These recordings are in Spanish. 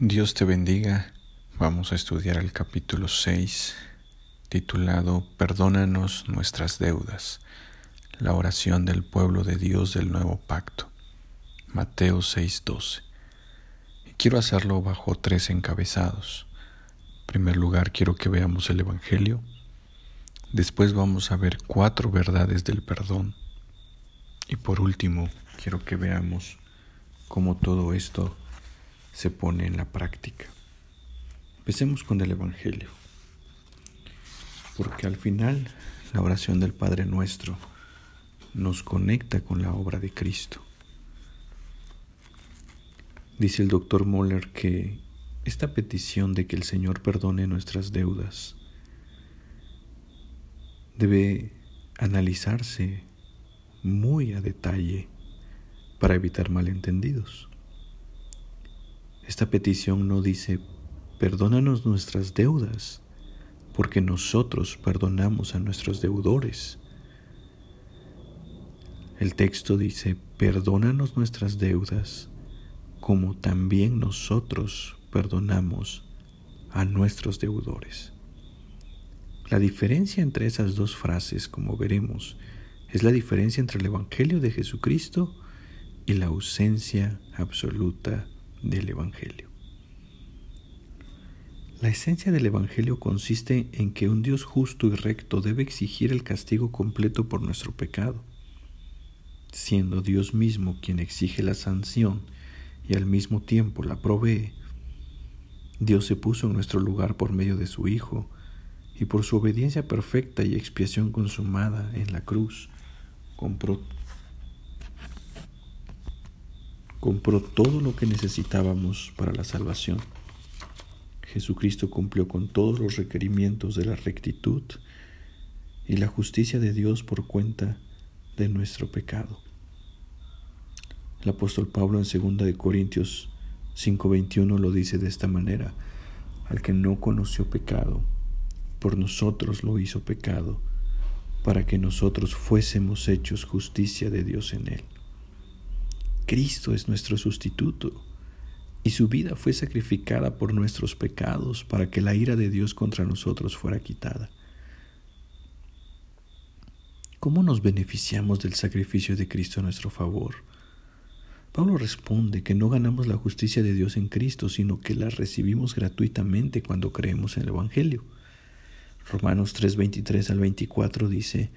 Dios te bendiga. Vamos a estudiar el capítulo 6, titulado Perdónanos nuestras deudas, la oración del pueblo de Dios del nuevo pacto. Mateo 6:12. Y quiero hacerlo bajo tres encabezados. En primer lugar, quiero que veamos el Evangelio. Después vamos a ver cuatro verdades del perdón. Y por último, quiero que veamos cómo todo esto se pone en la práctica. Empecemos con el Evangelio, porque al final la oración del Padre Nuestro nos conecta con la obra de Cristo. Dice el doctor Moller que esta petición de que el Señor perdone nuestras deudas debe analizarse muy a detalle para evitar malentendidos. Esta petición no dice, perdónanos nuestras deudas, porque nosotros perdonamos a nuestros deudores. El texto dice, perdónanos nuestras deudas, como también nosotros perdonamos a nuestros deudores. La diferencia entre esas dos frases, como veremos, es la diferencia entre el Evangelio de Jesucristo y la ausencia absoluta del Evangelio. La esencia del Evangelio consiste en que un Dios justo y recto debe exigir el castigo completo por nuestro pecado. Siendo Dios mismo quien exige la sanción y al mismo tiempo la provee, Dios se puso en nuestro lugar por medio de su Hijo, y por su obediencia perfecta y expiación consumada en la cruz, compró compró todo lo que necesitábamos para la salvación. Jesucristo cumplió con todos los requerimientos de la rectitud y la justicia de Dios por cuenta de nuestro pecado. El apóstol Pablo en 2 de Corintios 5:21 lo dice de esta manera: al que no conoció pecado, por nosotros lo hizo pecado, para que nosotros fuésemos hechos justicia de Dios en él. Cristo es nuestro sustituto y su vida fue sacrificada por nuestros pecados para que la ira de Dios contra nosotros fuera quitada. ¿Cómo nos beneficiamos del sacrificio de Cristo a nuestro favor? Pablo responde que no ganamos la justicia de Dios en Cristo, sino que la recibimos gratuitamente cuando creemos en el Evangelio. Romanos 3:23 al 24 dice,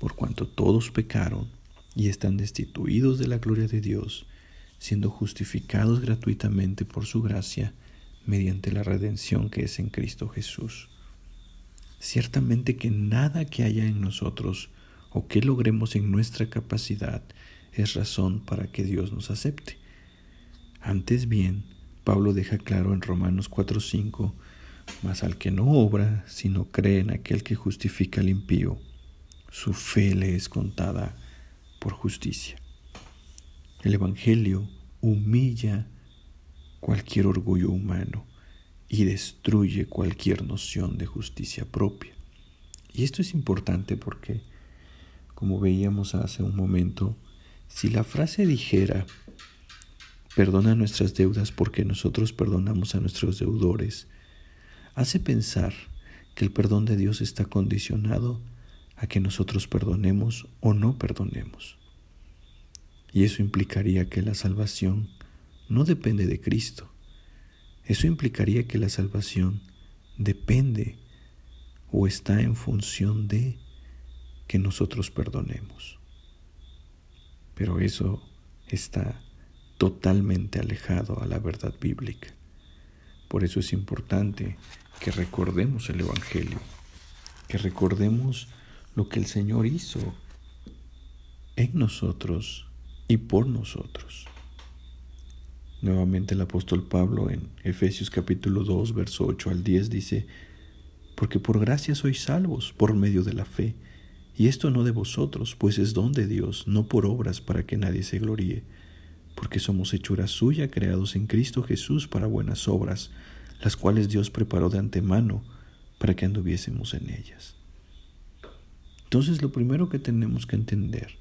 por cuanto todos pecaron y están destituidos de la gloria de Dios, siendo justificados gratuitamente por su gracia mediante la redención que es en Cristo Jesús. Ciertamente que nada que haya en nosotros o que logremos en nuestra capacidad es razón para que Dios nos acepte. Antes bien, Pablo deja claro en Romanos 4:5, mas al que no obra, sino cree en aquel que justifica al impío, su fe le es contada por justicia. El Evangelio humilla cualquier orgullo humano y destruye cualquier noción de justicia propia. Y esto es importante porque, como veíamos hace un momento, si la frase dijera, perdona nuestras deudas porque nosotros perdonamos a nuestros deudores, hace pensar que el perdón de Dios está condicionado a que nosotros perdonemos o no perdonemos. Y eso implicaría que la salvación no depende de Cristo. Eso implicaría que la salvación depende o está en función de que nosotros perdonemos. Pero eso está totalmente alejado a la verdad bíblica. Por eso es importante que recordemos el Evangelio, que recordemos lo que el Señor hizo en nosotros y por nosotros. Nuevamente el apóstol Pablo en Efesios capítulo 2, verso 8 al 10 dice, porque por gracia sois salvos por medio de la fe, y esto no de vosotros, pues es don de Dios, no por obras para que nadie se gloríe, porque somos hechura suya, creados en Cristo Jesús para buenas obras, las cuales Dios preparó de antemano para que anduviésemos en ellas. Entonces lo primero que tenemos que entender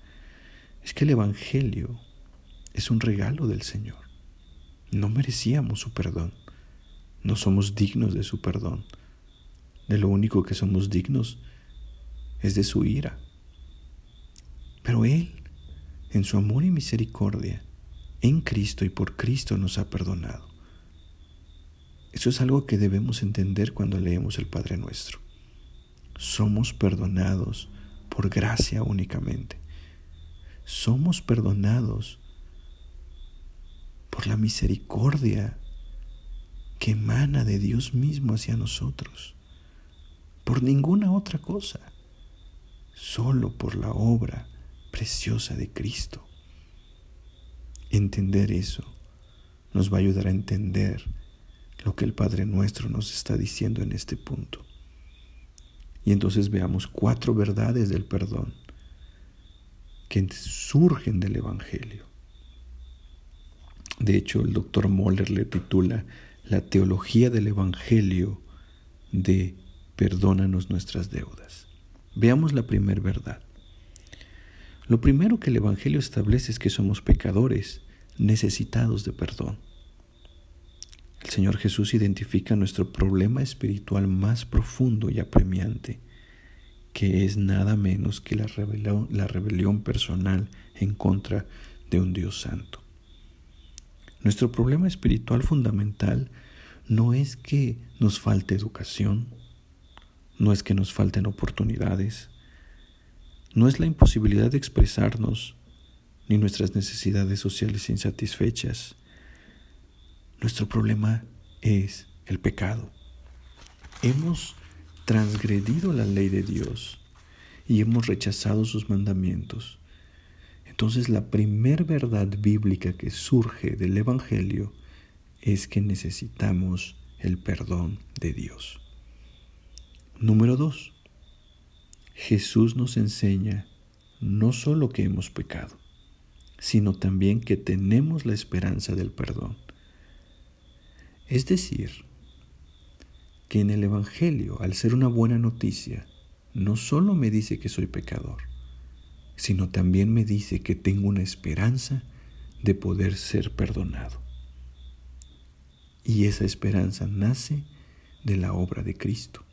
es que el Evangelio es un regalo del Señor. No merecíamos su perdón. No somos dignos de su perdón. De lo único que somos dignos es de su ira. Pero Él, en su amor y misericordia, en Cristo y por Cristo nos ha perdonado. Eso es algo que debemos entender cuando leemos el Padre Nuestro. Somos perdonados por gracia únicamente. Somos perdonados por la misericordia que emana de Dios mismo hacia nosotros. Por ninguna otra cosa. Solo por la obra preciosa de Cristo. Entender eso nos va a ayudar a entender lo que el Padre nuestro nos está diciendo en este punto. Y entonces veamos cuatro verdades del perdón que surgen del Evangelio. De hecho, el doctor Moller le titula La teología del Evangelio de Perdónanos nuestras deudas. Veamos la primera verdad. Lo primero que el Evangelio establece es que somos pecadores necesitados de perdón. El Señor Jesús identifica nuestro problema espiritual más profundo y apremiante, que es nada menos que la rebelión, la rebelión personal en contra de un Dios santo. Nuestro problema espiritual fundamental no es que nos falte educación, no es que nos falten oportunidades, no es la imposibilidad de expresarnos, ni nuestras necesidades sociales insatisfechas. Nuestro problema es el pecado. Hemos transgredido la ley de Dios y hemos rechazado sus mandamientos. Entonces la primer verdad bíblica que surge del Evangelio es que necesitamos el perdón de Dios. Número dos, Jesús nos enseña no solo que hemos pecado, sino también que tenemos la esperanza del perdón. Es decir, que en el Evangelio, al ser una buena noticia, no solo me dice que soy pecador, sino también me dice que tengo una esperanza de poder ser perdonado. Y esa esperanza nace de la obra de Cristo.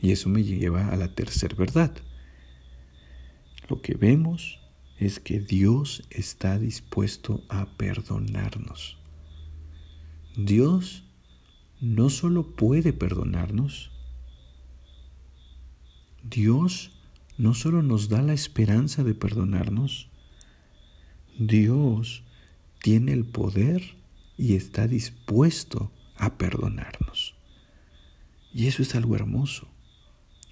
Y eso me lleva a la tercera verdad. Lo que vemos es que Dios está dispuesto a perdonarnos. Dios no solo puede perdonarnos, Dios no solo nos da la esperanza de perdonarnos, Dios tiene el poder y está dispuesto a perdonarnos. Y eso es algo hermoso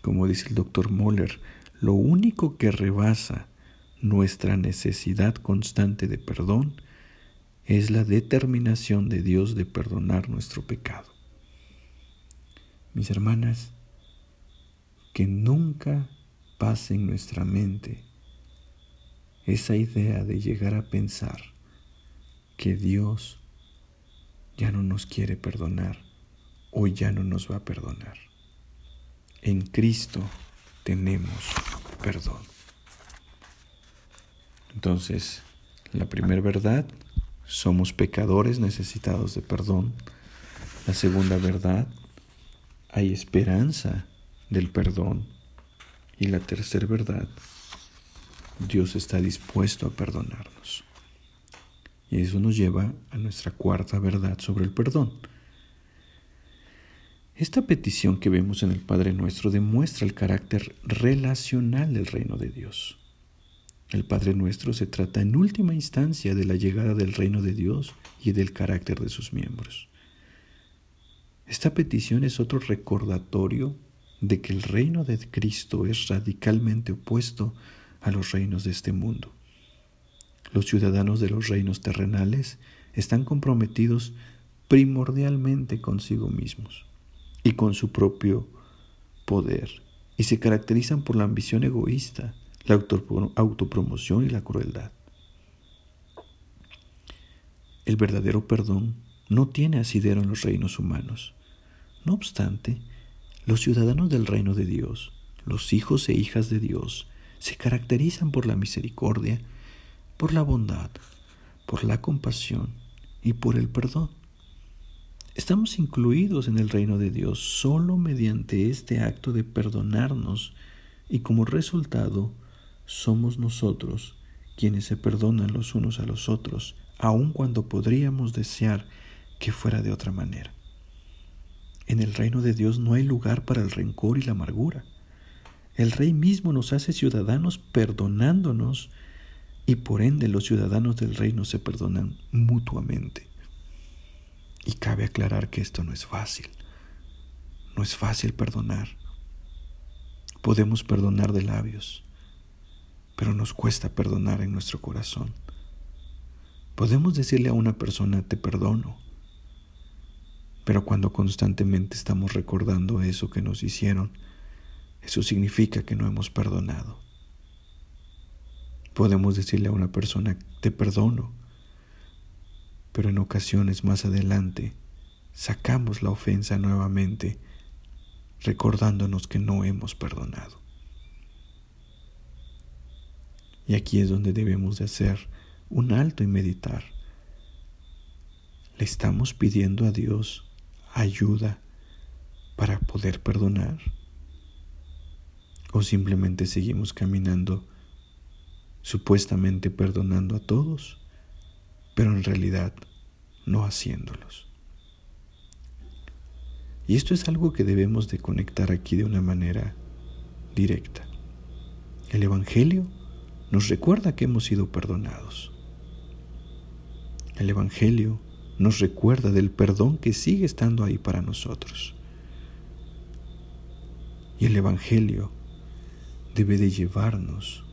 como dice el doctor Moller, lo único que rebasa nuestra necesidad constante de perdón es la determinación de Dios de perdonar nuestro pecado. Mis hermanas, que nunca pase en nuestra mente esa idea de llegar a pensar que Dios ya no nos quiere perdonar o ya no nos va a perdonar. En Cristo tenemos perdón. Entonces, la primera verdad, somos pecadores necesitados de perdón. La segunda verdad, hay esperanza del perdón. Y la tercera verdad, Dios está dispuesto a perdonarnos. Y eso nos lleva a nuestra cuarta verdad sobre el perdón. Esta petición que vemos en el Padre Nuestro demuestra el carácter relacional del reino de Dios. El Padre Nuestro se trata en última instancia de la llegada del reino de Dios y del carácter de sus miembros. Esta petición es otro recordatorio de que el reino de Cristo es radicalmente opuesto a los reinos de este mundo. Los ciudadanos de los reinos terrenales están comprometidos primordialmente consigo mismos y con su propio poder, y se caracterizan por la ambición egoísta, la autopromoción y la crueldad. El verdadero perdón no tiene asidero en los reinos humanos. No obstante, los ciudadanos del reino de Dios, los hijos e hijas de Dios, se caracterizan por la misericordia, por la bondad, por la compasión y por el perdón. Estamos incluidos en el reino de Dios solo mediante este acto de perdonarnos y como resultado somos nosotros quienes se perdonan los unos a los otros, aun cuando podríamos desear que fuera de otra manera. En el reino de Dios no hay lugar para el rencor y la amargura. El Rey mismo nos hace ciudadanos perdonándonos y por ende los ciudadanos del reino se perdonan mutuamente. Y cabe aclarar que esto no es fácil. No es fácil perdonar. Podemos perdonar de labios, pero nos cuesta perdonar en nuestro corazón. Podemos decirle a una persona, te perdono, pero cuando constantemente estamos recordando eso que nos hicieron, eso significa que no hemos perdonado. Podemos decirle a una persona, te perdono, pero en ocasiones más adelante sacamos la ofensa nuevamente recordándonos que no hemos perdonado. Y aquí es donde debemos de hacer un alto y meditar. Le estamos pidiendo a Dios ayuda para poder perdonar. O simplemente seguimos caminando supuestamente perdonando a todos, pero en realidad no haciéndolos. Y esto es algo que debemos de conectar aquí de una manera directa. El Evangelio nos recuerda que hemos sido perdonados. El Evangelio nos recuerda del perdón que sigue estando ahí para nosotros. Y el Evangelio debe de llevarnos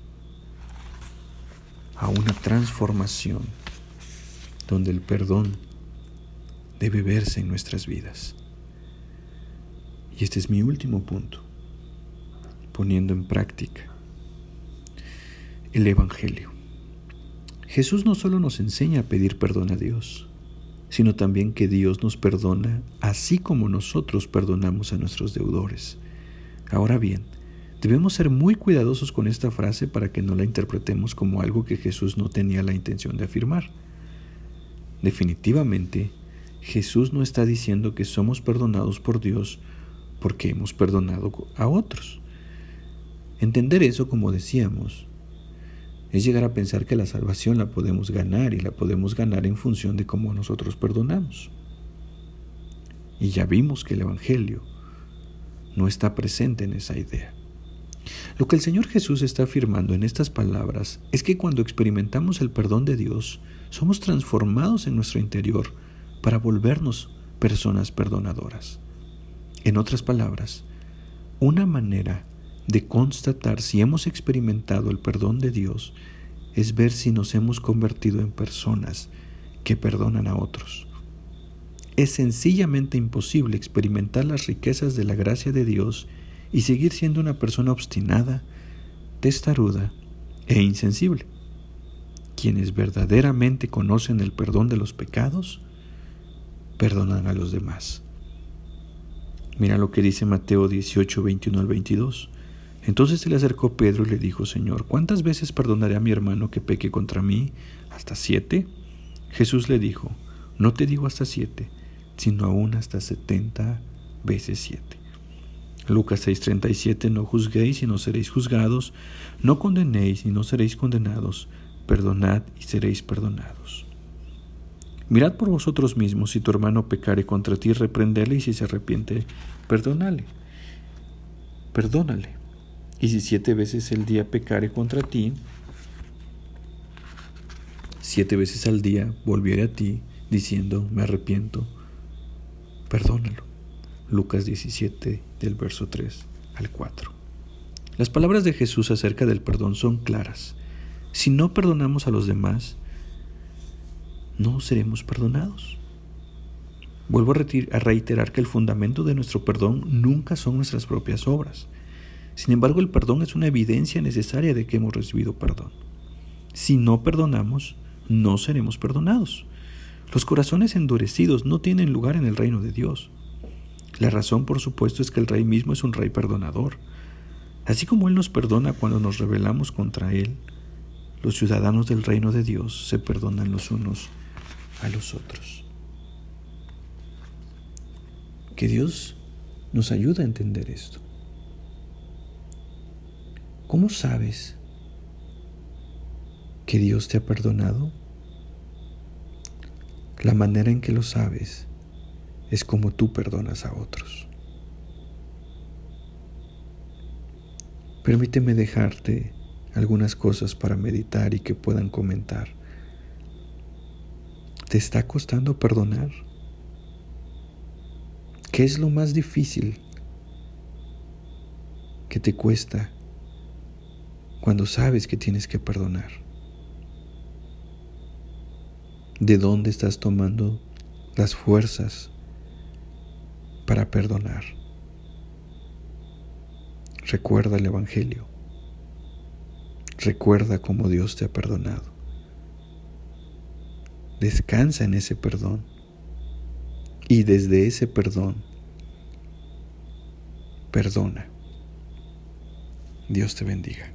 a una transformación donde el perdón debe verse en nuestras vidas. Y este es mi último punto, poniendo en práctica el Evangelio. Jesús no solo nos enseña a pedir perdón a Dios, sino también que Dios nos perdona así como nosotros perdonamos a nuestros deudores. Ahora bien, debemos ser muy cuidadosos con esta frase para que no la interpretemos como algo que Jesús no tenía la intención de afirmar. Definitivamente, Jesús no está diciendo que somos perdonados por Dios porque hemos perdonado a otros. Entender eso, como decíamos, es llegar a pensar que la salvación la podemos ganar y la podemos ganar en función de cómo nosotros perdonamos. Y ya vimos que el Evangelio no está presente en esa idea. Lo que el Señor Jesús está afirmando en estas palabras es que cuando experimentamos el perdón de Dios, somos transformados en nuestro interior para volvernos personas perdonadoras. En otras palabras, una manera de constatar si hemos experimentado el perdón de Dios es ver si nos hemos convertido en personas que perdonan a otros. Es sencillamente imposible experimentar las riquezas de la gracia de Dios y seguir siendo una persona obstinada, testaruda e insensible. Quienes verdaderamente conocen el perdón de los pecados, perdonan a los demás. Mira lo que dice Mateo 18, 21 al 22. Entonces se le acercó Pedro y le dijo, Señor, ¿cuántas veces perdonaré a mi hermano que peque contra mí? ¿Hasta siete? Jesús le dijo, no te digo hasta siete, sino aún hasta setenta veces siete. Lucas 6:37, no juzguéis y no seréis juzgados, no condenéis y no seréis condenados, perdonad y seréis perdonados. Mirad por vosotros mismos si tu hermano pecare contra ti, reprendele y si se arrepiente, perdónale. Perdónale. Y si siete veces el día pecare contra ti, siete veces al día volviere a ti diciendo, me arrepiento, perdónalo. Lucas 17 del verso 3 al 4. Las palabras de Jesús acerca del perdón son claras. Si no perdonamos a los demás, no seremos perdonados. Vuelvo a reiterar que el fundamento de nuestro perdón nunca son nuestras propias obras. Sin embargo, el perdón es una evidencia necesaria de que hemos recibido perdón. Si no perdonamos, no seremos perdonados. Los corazones endurecidos no tienen lugar en el reino de Dios. La razón, por supuesto, es que el Rey mismo es un Rey perdonador. Así como Él nos perdona cuando nos rebelamos contra Él, los ciudadanos del reino de Dios se perdonan los unos a los otros. Que Dios nos ayude a entender esto. ¿Cómo sabes que Dios te ha perdonado? La manera en que lo sabes es como tú perdonas a otros. Permíteme dejarte algunas cosas para meditar y que puedan comentar. ¿Te está costando perdonar? ¿Qué es lo más difícil que te cuesta cuando sabes que tienes que perdonar? ¿De dónde estás tomando las fuerzas para perdonar? Recuerda el Evangelio. Recuerda cómo Dios te ha perdonado. Descansa en ese perdón. Y desde ese perdón, perdona. Dios te bendiga.